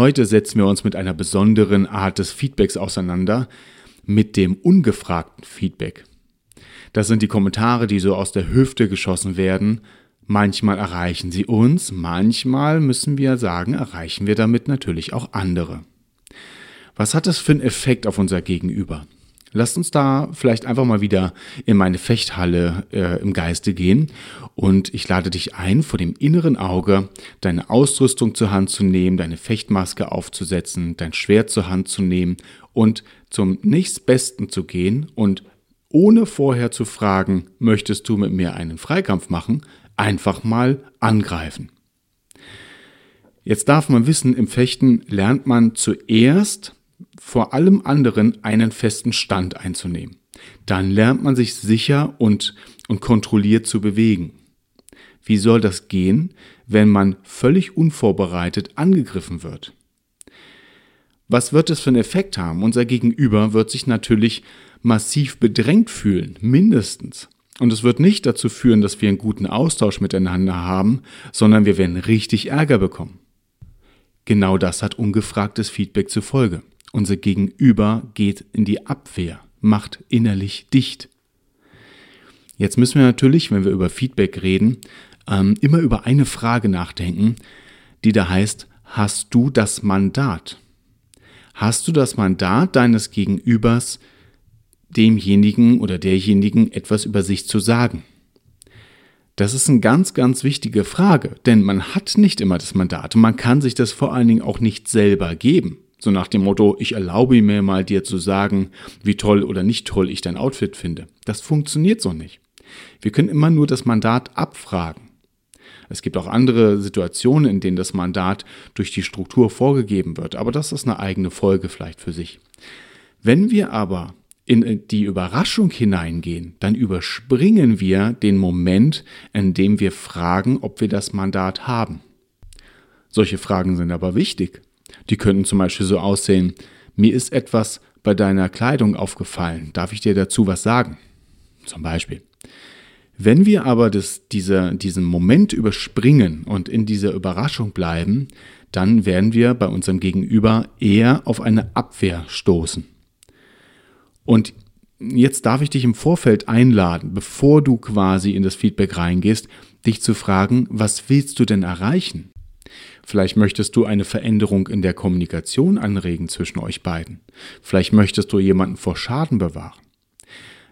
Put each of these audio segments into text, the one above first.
Heute setzen wir uns mit einer besonderen Art des Feedbacks auseinander, mit dem ungefragten Feedback. Das sind die Kommentare, die so aus der Hüfte geschossen werden. Manchmal erreichen sie uns, manchmal müssen wir sagen, erreichen wir damit natürlich auch andere. Was hat das für einen Effekt auf unser Gegenüber? Lasst uns da vielleicht einfach mal wieder in meine Fechthalle äh, im Geiste gehen und ich lade dich ein, vor dem inneren Auge deine Ausrüstung zur Hand zu nehmen, deine Fechtmaske aufzusetzen, dein Schwert zur Hand zu nehmen und zum nächstbesten zu gehen und ohne vorher zu fragen, möchtest du mit mir einen Freikampf machen, einfach mal angreifen. Jetzt darf man wissen, im Fechten lernt man zuerst vor allem anderen einen festen Stand einzunehmen. Dann lernt man sich sicher und, und kontrolliert zu bewegen. Wie soll das gehen, wenn man völlig unvorbereitet angegriffen wird? Was wird es für einen Effekt haben? Unser Gegenüber wird sich natürlich massiv bedrängt fühlen, mindestens. Und es wird nicht dazu führen, dass wir einen guten Austausch miteinander haben, sondern wir werden richtig Ärger bekommen. Genau das hat ungefragtes Feedback zur Folge. Unser Gegenüber geht in die Abwehr, macht innerlich dicht. Jetzt müssen wir natürlich, wenn wir über Feedback reden, ähm, immer über eine Frage nachdenken, die da heißt, hast du das Mandat? Hast du das Mandat deines Gegenübers, demjenigen oder derjenigen etwas über sich zu sagen? Das ist eine ganz, ganz wichtige Frage, denn man hat nicht immer das Mandat und man kann sich das vor allen Dingen auch nicht selber geben. So nach dem Motto, ich erlaube mir mal dir zu sagen, wie toll oder nicht toll ich dein Outfit finde. Das funktioniert so nicht. Wir können immer nur das Mandat abfragen. Es gibt auch andere Situationen, in denen das Mandat durch die Struktur vorgegeben wird, aber das ist eine eigene Folge vielleicht für sich. Wenn wir aber in die Überraschung hineingehen, dann überspringen wir den Moment, in dem wir fragen, ob wir das Mandat haben. Solche Fragen sind aber wichtig. Die könnten zum Beispiel so aussehen, mir ist etwas bei deiner Kleidung aufgefallen, darf ich dir dazu was sagen? Zum Beispiel. Wenn wir aber das, diese, diesen Moment überspringen und in dieser Überraschung bleiben, dann werden wir bei unserem Gegenüber eher auf eine Abwehr stoßen. Und jetzt darf ich dich im Vorfeld einladen, bevor du quasi in das Feedback reingehst, dich zu fragen, was willst du denn erreichen? Vielleicht möchtest du eine Veränderung in der Kommunikation anregen zwischen euch beiden. Vielleicht möchtest du jemanden vor Schaden bewahren.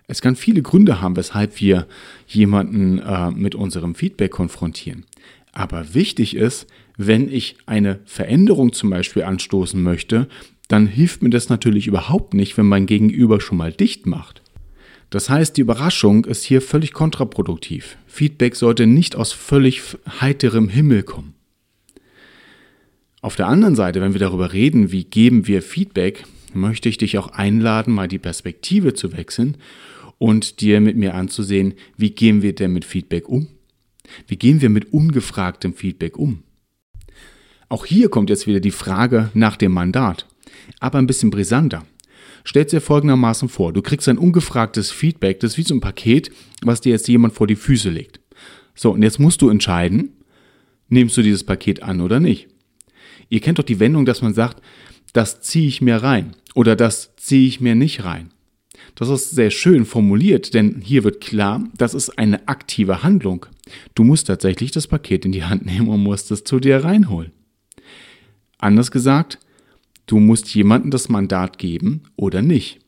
Es kann viele Gründe haben, weshalb wir jemanden äh, mit unserem Feedback konfrontieren. Aber wichtig ist, wenn ich eine Veränderung zum Beispiel anstoßen möchte, dann hilft mir das natürlich überhaupt nicht, wenn mein Gegenüber schon mal dicht macht. Das heißt, die Überraschung ist hier völlig kontraproduktiv. Feedback sollte nicht aus völlig heiterem Himmel kommen. Auf der anderen Seite, wenn wir darüber reden, wie geben wir Feedback, möchte ich dich auch einladen, mal die Perspektive zu wechseln und dir mit mir anzusehen, wie gehen wir denn mit Feedback um? Wie gehen wir mit ungefragtem Feedback um? Auch hier kommt jetzt wieder die Frage nach dem Mandat, aber ein bisschen brisanter. Stell dir folgendermaßen vor, du kriegst ein ungefragtes Feedback, das ist wie so ein Paket, was dir jetzt jemand vor die Füße legt. So, und jetzt musst du entscheiden, nimmst du dieses Paket an oder nicht. Ihr kennt doch die Wendung, dass man sagt, das ziehe ich mir rein oder das ziehe ich mir nicht rein. Das ist sehr schön formuliert, denn hier wird klar, das ist eine aktive Handlung. Du musst tatsächlich das Paket in die Hand nehmen und musst es zu dir reinholen. Anders gesagt, du musst jemandem das Mandat geben oder nicht.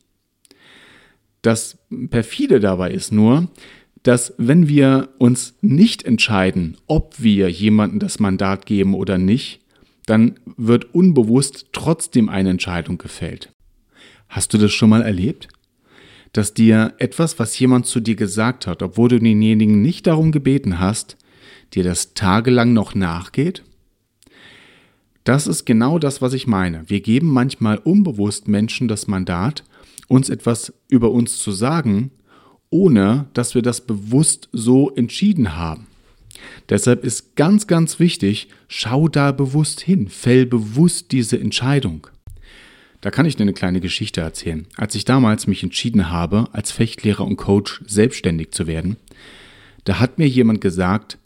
Das perfide dabei ist nur, dass wenn wir uns nicht entscheiden, ob wir jemandem das Mandat geben oder nicht, dann wird unbewusst trotzdem eine Entscheidung gefällt. Hast du das schon mal erlebt? Dass dir etwas, was jemand zu dir gesagt hat, obwohl du denjenigen nicht darum gebeten hast, dir das tagelang noch nachgeht? Das ist genau das, was ich meine. Wir geben manchmal unbewusst Menschen das Mandat, uns etwas über uns zu sagen, ohne dass wir das bewusst so entschieden haben. Deshalb ist ganz, ganz wichtig, schau da bewusst hin, fäll bewusst diese Entscheidung. Da kann ich dir eine kleine Geschichte erzählen. Als ich damals mich entschieden habe, als Fechtlehrer und Coach selbstständig zu werden, da hat mir jemand gesagt,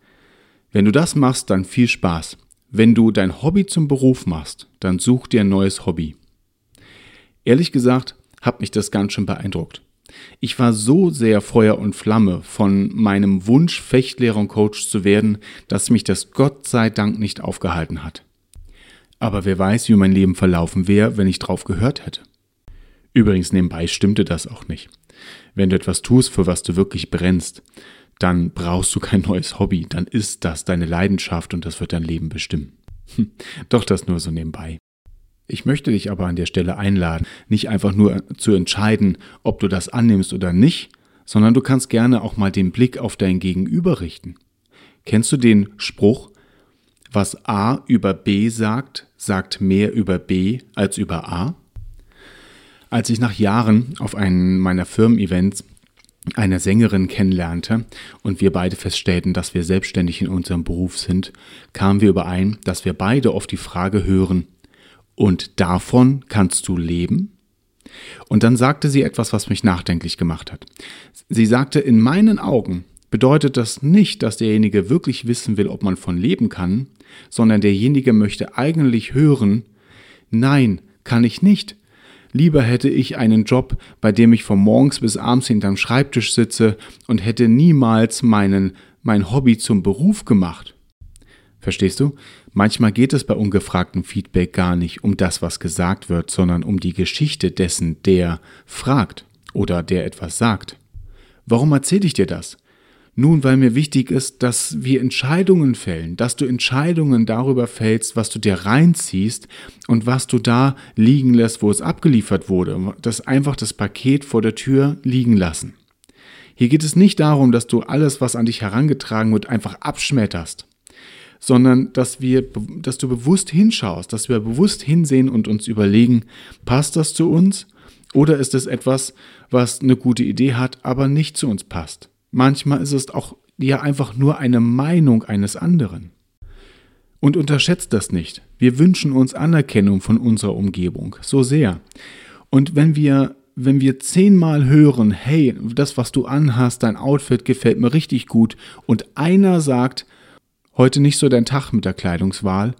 wenn du das machst, dann viel Spaß. Wenn du dein Hobby zum Beruf machst, dann such dir ein neues Hobby. Ehrlich gesagt, hat mich das ganz schön beeindruckt. Ich war so sehr Feuer und Flamme von meinem Wunsch, Fechtlehrer und Coach zu werden, dass mich das Gott sei Dank nicht aufgehalten hat. Aber wer weiß, wie mein Leben verlaufen wäre, wenn ich drauf gehört hätte. Übrigens nebenbei stimmte das auch nicht. Wenn du etwas tust, für was du wirklich brennst, dann brauchst du kein neues Hobby, dann ist das deine Leidenschaft und das wird dein Leben bestimmen. Hm, doch das nur so nebenbei. Ich möchte dich aber an der Stelle einladen, nicht einfach nur zu entscheiden, ob du das annimmst oder nicht, sondern du kannst gerne auch mal den Blick auf dein Gegenüber richten. Kennst du den Spruch, was A über B sagt, sagt mehr über B als über A? Als ich nach Jahren auf einem meiner Firmen-Events eine Sängerin kennenlernte und wir beide feststellten, dass wir selbstständig in unserem Beruf sind, kamen wir überein, dass wir beide oft die Frage hören, und davon kannst du leben? Und dann sagte sie etwas, was mich nachdenklich gemacht hat. Sie sagte, in meinen Augen bedeutet das nicht, dass derjenige wirklich wissen will, ob man von leben kann, sondern derjenige möchte eigentlich hören, nein, kann ich nicht. Lieber hätte ich einen Job, bei dem ich von morgens bis abends hinterm Schreibtisch sitze und hätte niemals meinen, mein Hobby zum Beruf gemacht. Verstehst du? Manchmal geht es bei ungefragtem Feedback gar nicht um das, was gesagt wird, sondern um die Geschichte dessen, der fragt oder der etwas sagt. Warum erzähle ich dir das? Nun, weil mir wichtig ist, dass wir Entscheidungen fällen, dass du Entscheidungen darüber fällst, was du dir reinziehst und was du da liegen lässt, wo es abgeliefert wurde. Das einfach das Paket vor der Tür liegen lassen. Hier geht es nicht darum, dass du alles, was an dich herangetragen wird, einfach abschmetterst sondern dass wir, dass du bewusst hinschaust, dass wir bewusst hinsehen und uns überlegen, passt das zu uns oder ist es etwas, was eine gute Idee hat, aber nicht zu uns passt. Manchmal ist es auch ja einfach nur eine Meinung eines anderen. Und unterschätzt das nicht. Wir wünschen uns Anerkennung von unserer Umgebung so sehr. Und wenn wir wenn wir zehnmal hören, hey, das, was du anhast, dein Outfit gefällt mir richtig gut, und einer sagt, heute nicht so dein Tag mit der Kleidungswahl,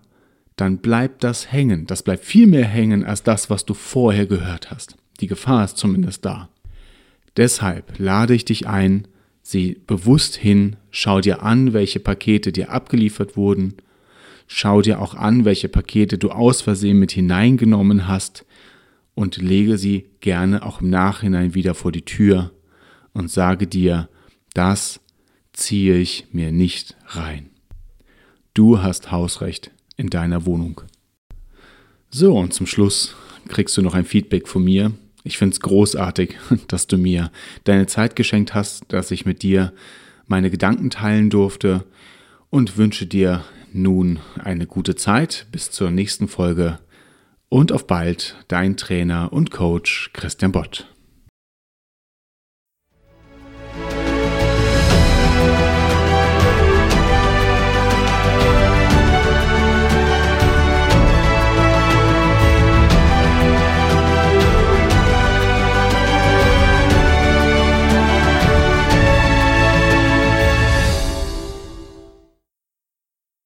dann bleibt das hängen. Das bleibt viel mehr hängen als das, was du vorher gehört hast. Die Gefahr ist zumindest da. Deshalb lade ich dich ein, sieh bewusst hin, schau dir an, welche Pakete dir abgeliefert wurden, schau dir auch an, welche Pakete du aus Versehen mit hineingenommen hast und lege sie gerne auch im Nachhinein wieder vor die Tür und sage dir, das ziehe ich mir nicht rein. Du hast Hausrecht in deiner Wohnung. So, und zum Schluss kriegst du noch ein Feedback von mir. Ich finde es großartig, dass du mir deine Zeit geschenkt hast, dass ich mit dir meine Gedanken teilen durfte und wünsche dir nun eine gute Zeit bis zur nächsten Folge und auf bald dein Trainer und Coach Christian Bott.